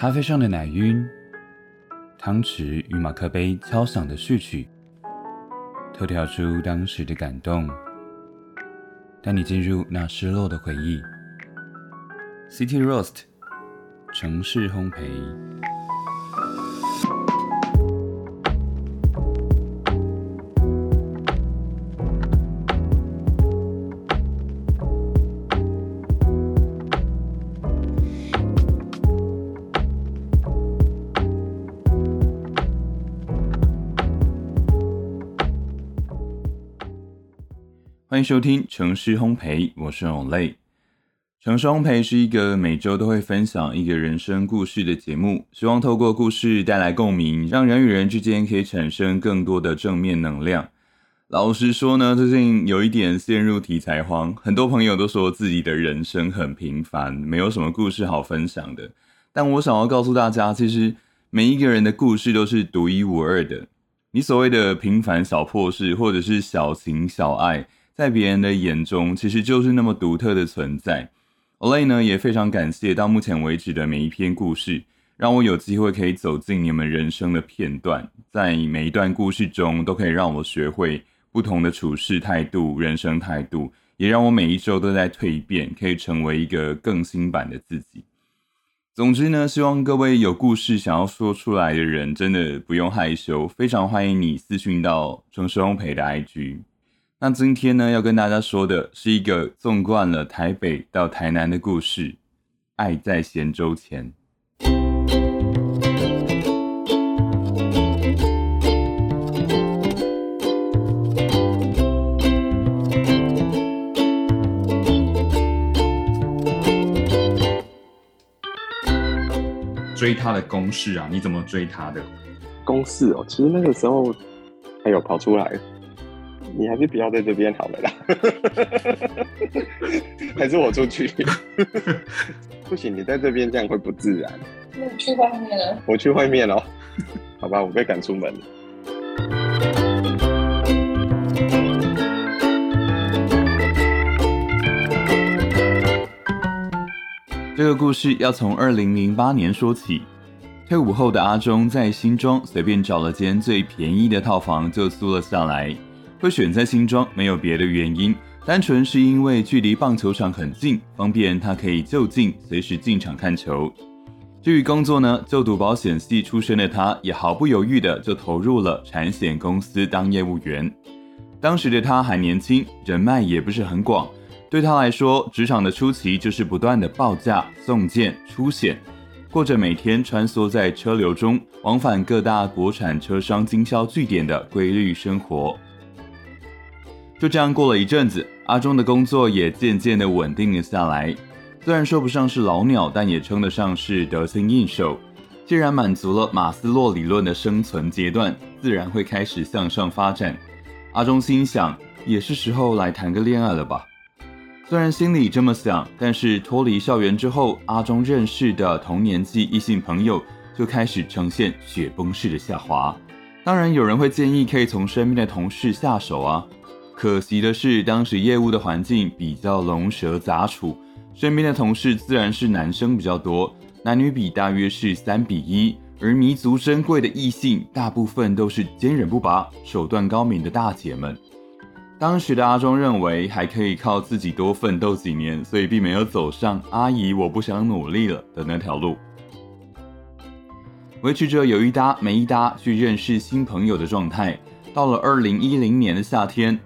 咖啡上的奶晕，汤匙与马克杯敲响的序曲，透跳出当时的感动，带你进入那失落的回忆。City Roast，城市烘焙。欢迎收听城市烘焙，我是永类。城市烘焙是一个每周都会分享一个人生故事的节目，希望透过故事带来共鸣，让人与人之间可以产生更多的正面能量。老实说呢，最近有一点陷入题材荒，很多朋友都说自己的人生很平凡，没有什么故事好分享的。但我想要告诉大家，其实每一个人的故事都是独一无二的。你所谓的平凡小破事，或者是小情小爱。在别人的眼中，其实就是那么独特的存在。Olay 呢，也非常感谢到目前为止的每一篇故事，让我有机会可以走进你们人生的片段，在每一段故事中，都可以让我学会不同的处事态度、人生态度，也让我每一周都在蜕变，可以成为一个更新版的自己。总之呢，希望各位有故事想要说出来的人，真的不用害羞，非常欢迎你私讯到城市烘焙的 IG。那今天呢，要跟大家说的是一个纵贯了台北到台南的故事，《爱在咸州前》。追他的公式啊，你怎么追他的公式哦？其实那个时候还有跑出来。你还是不要在这边好了啦，还是我出去？不行，你在这边这样会不自然。那你去外面了？我去外面了，好吧，我被赶出门了。这个故事要从二零零八年说起。退伍后的阿忠在新庄随便找了间最便宜的套房就租了下来。会选在新庄没有别的原因，单纯是因为距离棒球场很近，方便他可以就近随时进场看球。至于工作呢，就读保险系出身的他，也毫不犹豫的就投入了产险公司当业务员。当时的他还年轻，人脉也不是很广，对他来说，职场的初期就是不断的报价、送件、出险，过着每天穿梭在车流中，往返各大国产车商经销据点的规律生活。就这样过了一阵子，阿忠的工作也渐渐的稳定了下来。虽然说不上是老鸟，但也称得上是得心应手。既然满足了马斯洛理论的生存阶段，自然会开始向上发展。阿忠心想，也是时候来谈个恋爱了吧。虽然心里这么想，但是脱离校园之后，阿忠认识的同年纪异性朋友就开始呈现雪崩式的下滑。当然，有人会建议可以从身边的同事下手啊。可惜的是，当时业务的环境比较龙蛇杂处，身边的同事自然是男生比较多，男女比大约是三比一。而弥足珍贵的异性，大部分都是坚韧不拔、手段高明的大姐们。当时的阿忠认为还可以靠自己多奋斗几年，所以并没有走上“阿姨我不想努力了”的那条路，维持着有一搭没一搭去认识新朋友的状态。到了二零一零年的夏天。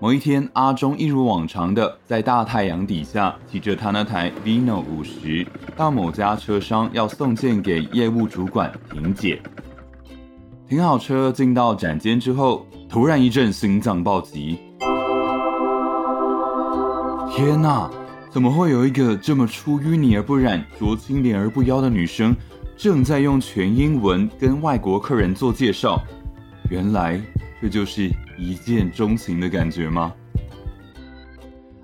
某一天，阿忠一如往常的在大太阳底下骑着他那台 Vino 五十到某家车商要送件给业务主管婷姐。停好车，进到展间之后，突然一阵心脏暴击。天哪，怎么会有一个这么出淤泥而不染、濯清涟而不妖的女生，正在用全英文跟外国客人做介绍？原来这就是。一见钟情的感觉吗？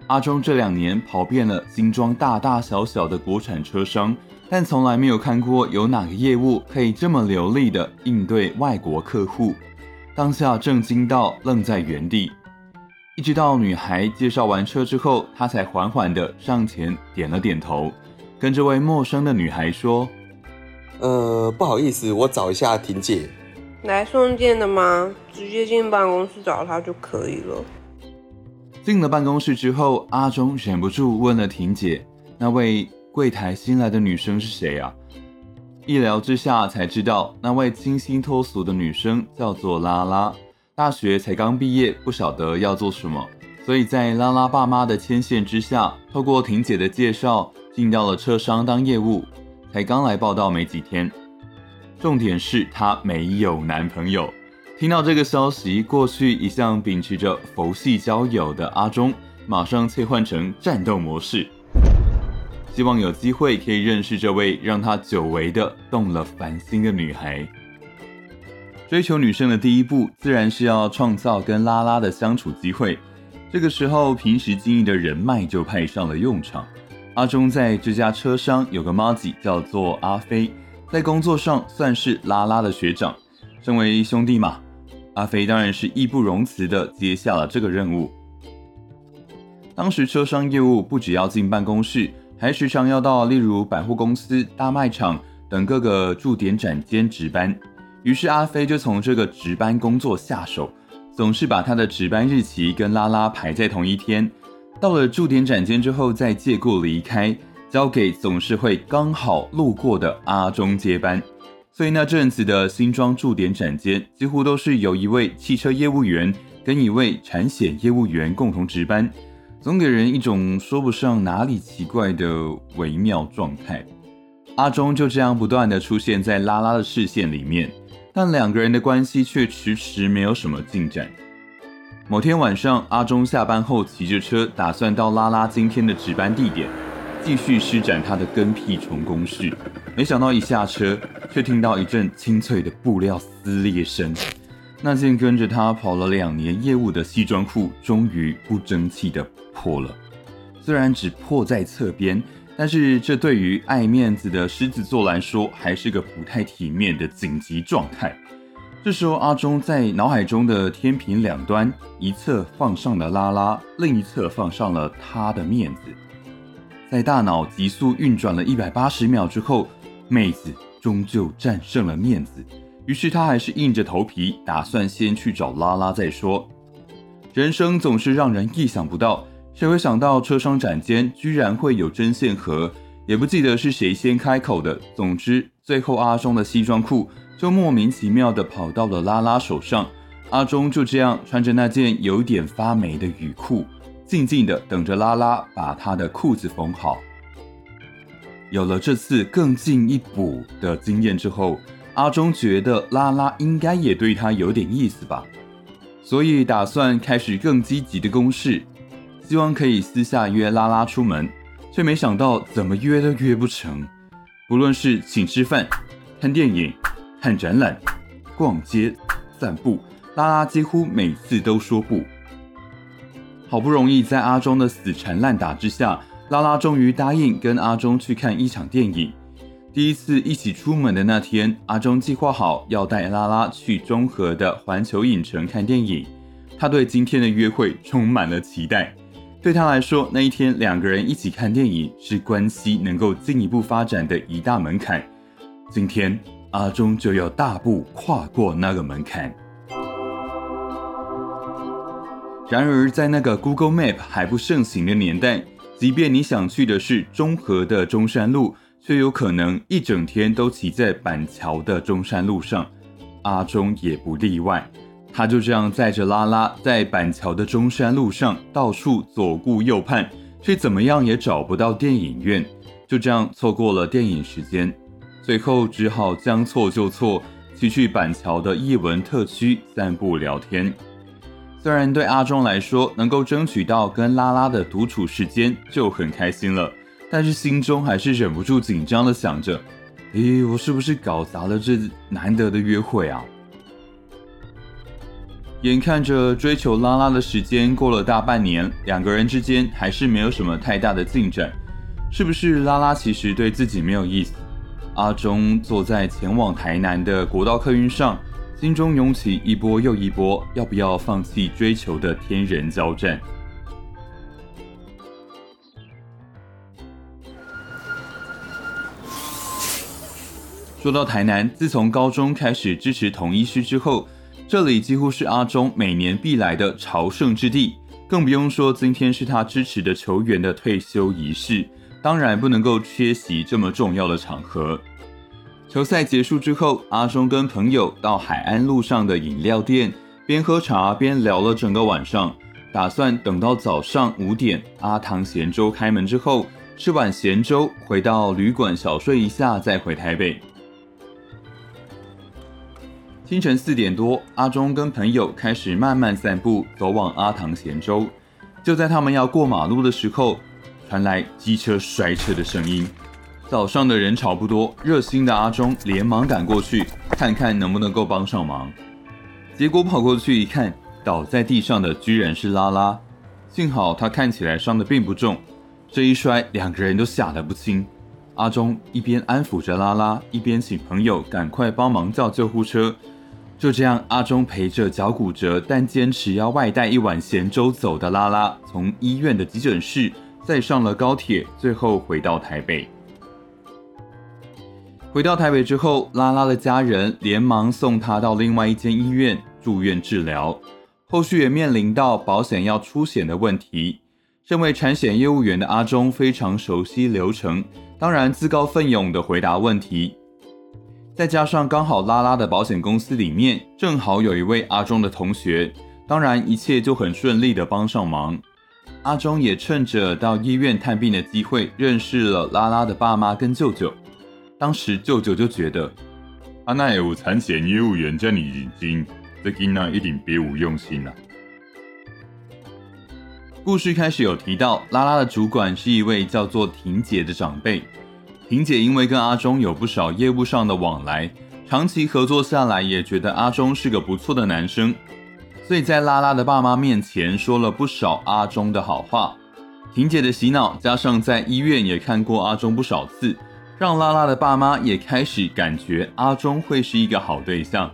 阿忠这两年跑遍了新装大大小小的国产车商，但从来没有看过有哪个业务可以这么流利的应对外国客户。当下震惊到愣在原地，一直到女孩介绍完车之后，他才缓缓的上前点了点头，跟这位陌生的女孩说：“呃，不好意思，我找一下婷姐。来送件的吗？直接进办公室找他就可以了。进了办公室之后，阿忠忍不住问了婷姐：“那位柜台新来的女生是谁啊？”一聊之下才知道，那位清新脱俗的女生叫做拉拉，大学才刚毕业，不晓得要做什么，所以在拉拉爸妈的牵线之下，透过婷姐的介绍，进到了车商当业务，才刚来报道没几天。重点是她没有男朋友。听到这个消息，过去一向秉持着佛系交友的阿忠，马上切换成战斗模式，希望有机会可以认识这位让他久违的动了凡心的女孩。追求女生的第一步，自然是要创造跟拉拉的相处机会。这个时候，平时经营的人脉就派上了用场。阿忠在这家车商有个妈吉，叫做阿飞，在工作上算是拉拉的学长，身为兄弟嘛。阿飞当然是义不容辞的接下了这个任务。当时车商业务不只要进办公室，还时常要到例如百货公司、大卖场等各个驻点展间值班。于是阿飞就从这个值班工作下手，总是把他的值班日期跟拉拉排在同一天。到了驻点展间之后，再借故离开，交给总是会刚好路过的阿忠接班。所以那阵子的新装驻点展间，几乎都是由一位汽车业务员跟一位产险业务员共同值班，总给人一种说不上哪里奇怪的微妙状态。阿忠就这样不断的出现在拉拉的视线里面，但两个人的关系却迟迟没有什么进展。某天晚上，阿忠下班后骑着车，打算到拉拉今天的值班地点。继续施展他的跟屁虫攻势，没想到一下车，却听到一阵清脆的布料撕裂声。那件跟着他跑了两年业务的西装裤，终于不争气的破了。虽然只破在侧边，但是这对于爱面子的狮子座来说，还是个不太体面的紧急状态。这时候，阿忠在脑海中的天平两端，一侧放上了拉拉，另一侧放上了他的面子。在大脑急速运转了一百八十秒之后，妹子终究战胜了面子。于是他还是硬着头皮，打算先去找拉拉再说。人生总是让人意想不到，谁会想到车商展间居然会有针线盒？也不记得是谁先开口的。总之，最后阿忠的西装裤就莫名其妙的跑到了拉拉手上。阿忠就这样穿着那件有点发霉的雨裤。静静的等着拉拉把他的裤子缝好。有了这次更进一步的经验之后，阿忠觉得拉拉应该也对他有点意思吧，所以打算开始更积极的攻势，希望可以私下约拉拉出门，却没想到怎么约都约不成。不论是请吃饭、看电影、看展览、逛街、散步，拉拉几乎每次都说不。好不容易在阿忠的死缠烂打之下，拉拉终于答应跟阿忠去看一场电影。第一次一起出门的那天，阿忠计划好要带拉拉去中和的环球影城看电影。他对今天的约会充满了期待。对他来说，那一天两个人一起看电影是关系能够进一步发展的一大门槛。今天，阿忠就要大步跨过那个门槛。然而，在那个 Google Map 还不盛行的年代，即便你想去的是中和的中山路，却有可能一整天都骑在板桥的中山路上。阿忠也不例外，他就这样载着拉拉在板桥的中山路上到处左顾右盼，却怎么样也找不到电影院，就这样错过了电影时间，最后只好将错就错，骑去板桥的艺文特区散步聊天。虽然对阿忠来说，能够争取到跟拉拉的独处时间就很开心了，但是心中还是忍不住紧张的想着：咦，我是不是搞砸了这难得的约会啊？眼看着追求拉拉的时间过了大半年，两个人之间还是没有什么太大的进展，是不是拉拉其实对自己没有意思？阿忠坐在前往台南的国道客运上。心中涌起一波又一波，要不要放弃追求的天人交战？说到台南，自从高中开始支持同一师之后，这里几乎是阿中每年必来的朝圣之地。更不用说今天是他支持的球员的退休仪式，当然不能够缺席这么重要的场合。球赛结束之后，阿中跟朋友到海岸路上的饮料店，边喝茶边聊了整个晚上，打算等到早上五点阿唐咸粥开门之后，吃碗咸粥，回到旅馆小睡一下，再回台北。清晨四点多，阿忠跟朋友开始慢慢散步，走往阿唐咸粥。就在他们要过马路的时候，传来机车摔车的声音。早上的人潮不多，热心的阿忠连忙赶过去，看看能不能够帮上忙。结果跑过去一看，倒在地上的居然是拉拉。幸好他看起来伤的并不重，这一摔，两个人都吓得不轻。阿忠一边安抚着拉拉，一边请朋友赶快帮忙叫救护车。就这样，阿忠陪着脚骨折但坚持要外带一碗咸粥走的拉拉，从医院的急诊室再上了高铁，最后回到台北。回到台北之后，拉拉的家人连忙送他到另外一间医院住院治疗，后续也面临到保险要出险的问题。身为产险业务员的阿忠非常熟悉流程，当然自告奋勇的回答问题。再加上刚好拉拉的保险公司里面正好有一位阿忠的同学，当然一切就很顺利的帮上忙。阿忠也趁着到医院探病的机会，认识了拉拉的爸妈跟舅舅。当时舅舅就觉得，阿奈有产险业务员叫你认真，这囡仔一定别无用心了。故事开始有提到，拉拉的主管是一位叫做婷姐的长辈。婷姐因为跟阿忠有不少业务上的往来，长期合作下来，也觉得阿忠是个不错的男生，所以在拉拉的爸妈面前说了不少阿忠的好话。婷姐的洗脑，加上在医院也看过阿忠不少次，让拉拉的爸妈也开始感觉阿忠会是一个好对象。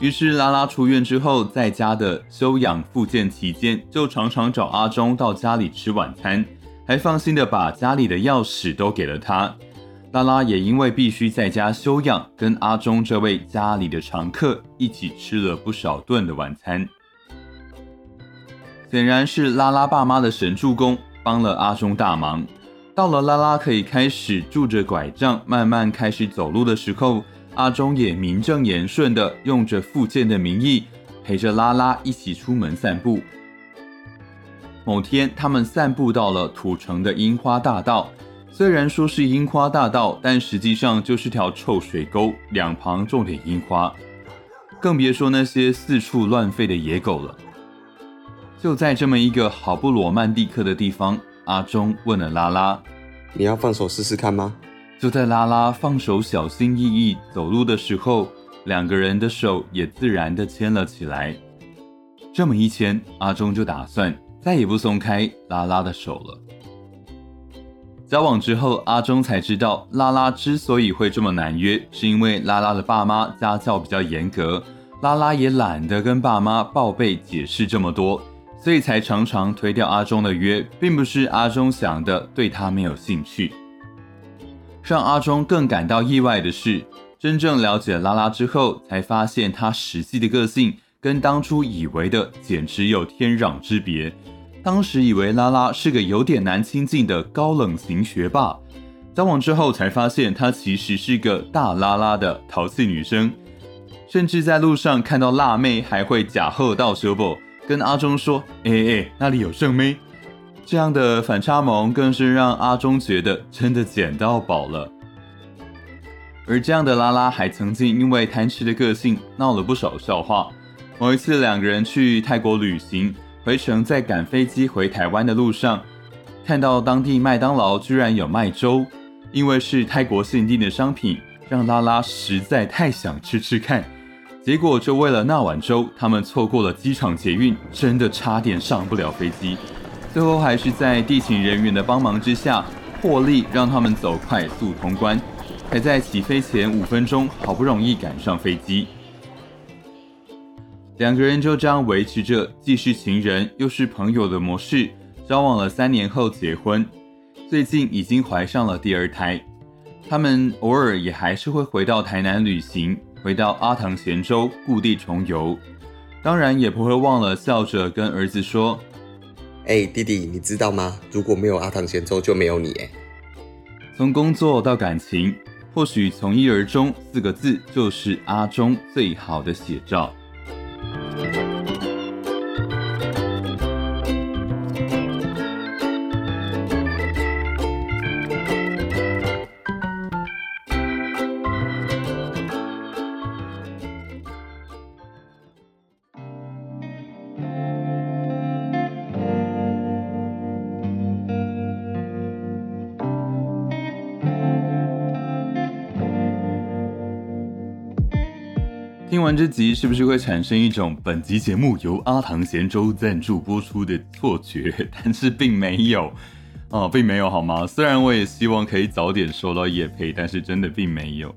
于是拉拉出院之后，在家的休养复健期间，就常常找阿忠到家里吃晚餐，还放心的把家里的钥匙都给了他。拉拉也因为必须在家休养，跟阿忠这位家里的常客一起吃了不少顿的晚餐。显然是拉拉爸妈的神助攻，帮了阿忠大忙。到了拉拉可以开始拄着拐杖慢慢开始走路的时候，阿忠也名正言顺的用着复健的名义，陪着拉拉一起出门散步。某天，他们散步到了土城的樱花大道。虽然说是樱花大道，但实际上就是条臭水沟，两旁种点樱花，更别说那些四处乱吠的野狗了。就在这么一个好不罗曼蒂克的地方，阿忠问了拉拉：“你要放手试试看吗？”就在拉拉放手小心翼翼走路的时候，两个人的手也自然的牵了起来。这么一牵，阿忠就打算再也不松开拉拉的手了。交往之后，阿忠才知道拉拉之所以会这么难约，是因为拉拉的爸妈家教比较严格，拉拉也懒得跟爸妈报备解释这么多，所以才常常推掉阿忠的约，并不是阿忠想的对他没有兴趣。让阿忠更感到意外的是，真正了解拉拉之后，才发现他实际的个性跟当初以为的简直有天壤之别。当时以为拉拉是个有点难亲近的高冷型学霸，交往之后才发现她其实是个大拉拉的淘气女生，甚至在路上看到辣妹还会假贺到修补，跟阿忠说：“哎哎，那里有圣妹。”这样的反差萌更是让阿忠觉得真的捡到宝了。而这样的拉拉还曾经因为贪吃的个性闹了不少笑话。某一次两个人去泰国旅行。回程在赶飞机回台湾的路上，看到当地麦当劳居然有卖粥，因为是泰国限定的商品，让拉拉实在太想吃吃看。结果就为了那碗粥，他们错过了机场捷运，真的差点上不了飞机。最后还是在地勤人员的帮忙之下，破例让他们走快速通关，才在起飞前五分钟好不容易赶上飞机。两个人就这样维持着既是情人又是朋友的模式，交往了三年后结婚，最近已经怀上了第二胎。他们偶尔也还是会回到台南旅行，回到阿唐咸州故地重游，当然也不会忘了笑着跟儿子说：“哎，弟弟，你知道吗？如果没有阿唐咸州，就没有你。”哎，从工作到感情，或许从一而终四个字就是阿中最好的写照。完这集，是不是会产生一种本集节目由阿唐咸粥赞助播出的错觉？但是并没有 哦，并没有好吗？虽然我也希望可以早点收到叶配，但是真的并没有。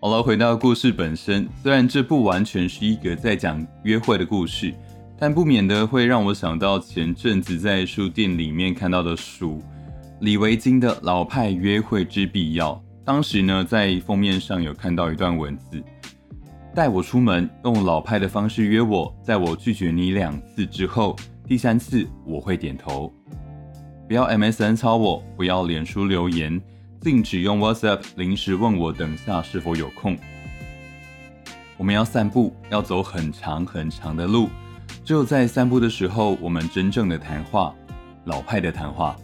好了，回到故事本身，虽然这不完全是一个在讲约会的故事，但不免的会让我想到前阵子在书店里面看到的书，李维京的《老派约会之必要》。当时呢，在封面上有看到一段文字。带我出门，用老派的方式约我，在我拒绝你两次之后，第三次我会点头。不要 MSN 抄我，不要脸书留言，禁止用 WhatsApp 临时问我等下是否有空。我们要散步，要走很长很长的路，只有在散步的时候，我们真正的谈话，老派的谈话。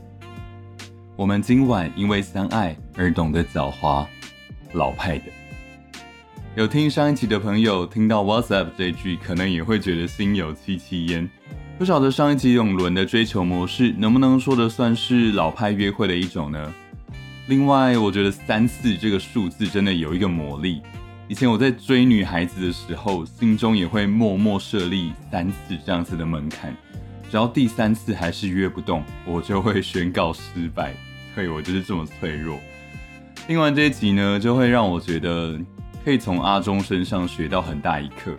我们今晚因为相爱而懂得狡猾，老派的。有听上一集的朋友听到 WhatsApp 这句，可能也会觉得心有戚戚焉。不晓得上一集永伦的追求模式能不能说得算是老派约会的一种呢？另外，我觉得三次这个数字真的有一个魔力。以前我在追女孩子的时候，心中也会默默设立三次这样子的门槛，只要第三次还是约不动，我就会宣告失败。对我就是这么脆弱。听完这一集呢，就会让我觉得。可以从阿忠身上学到很大一课，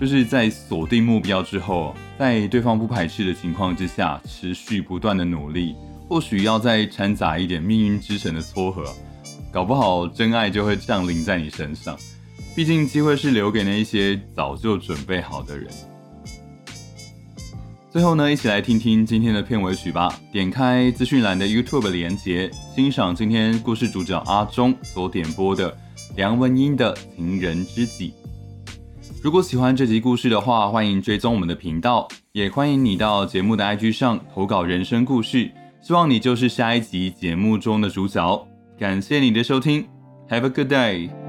就是在锁定目标之后，在对方不排斥的情况之下，持续不断的努力，或许要再掺杂一点命运之神的撮合，搞不好真爱就会降临在你身上。毕竟机会是留给那一些早就准备好的人。最后呢，一起来听听今天的片尾曲吧。点开资讯栏的 YouTube 连接，欣赏今天故事主角阿忠所点播的。梁文音的情人知己。如果喜欢这集故事的话，欢迎追踪我们的频道，也欢迎你到节目的 IG 上投稿人生故事。希望你就是下一集节目中的主角。感谢你的收听，Have a good day。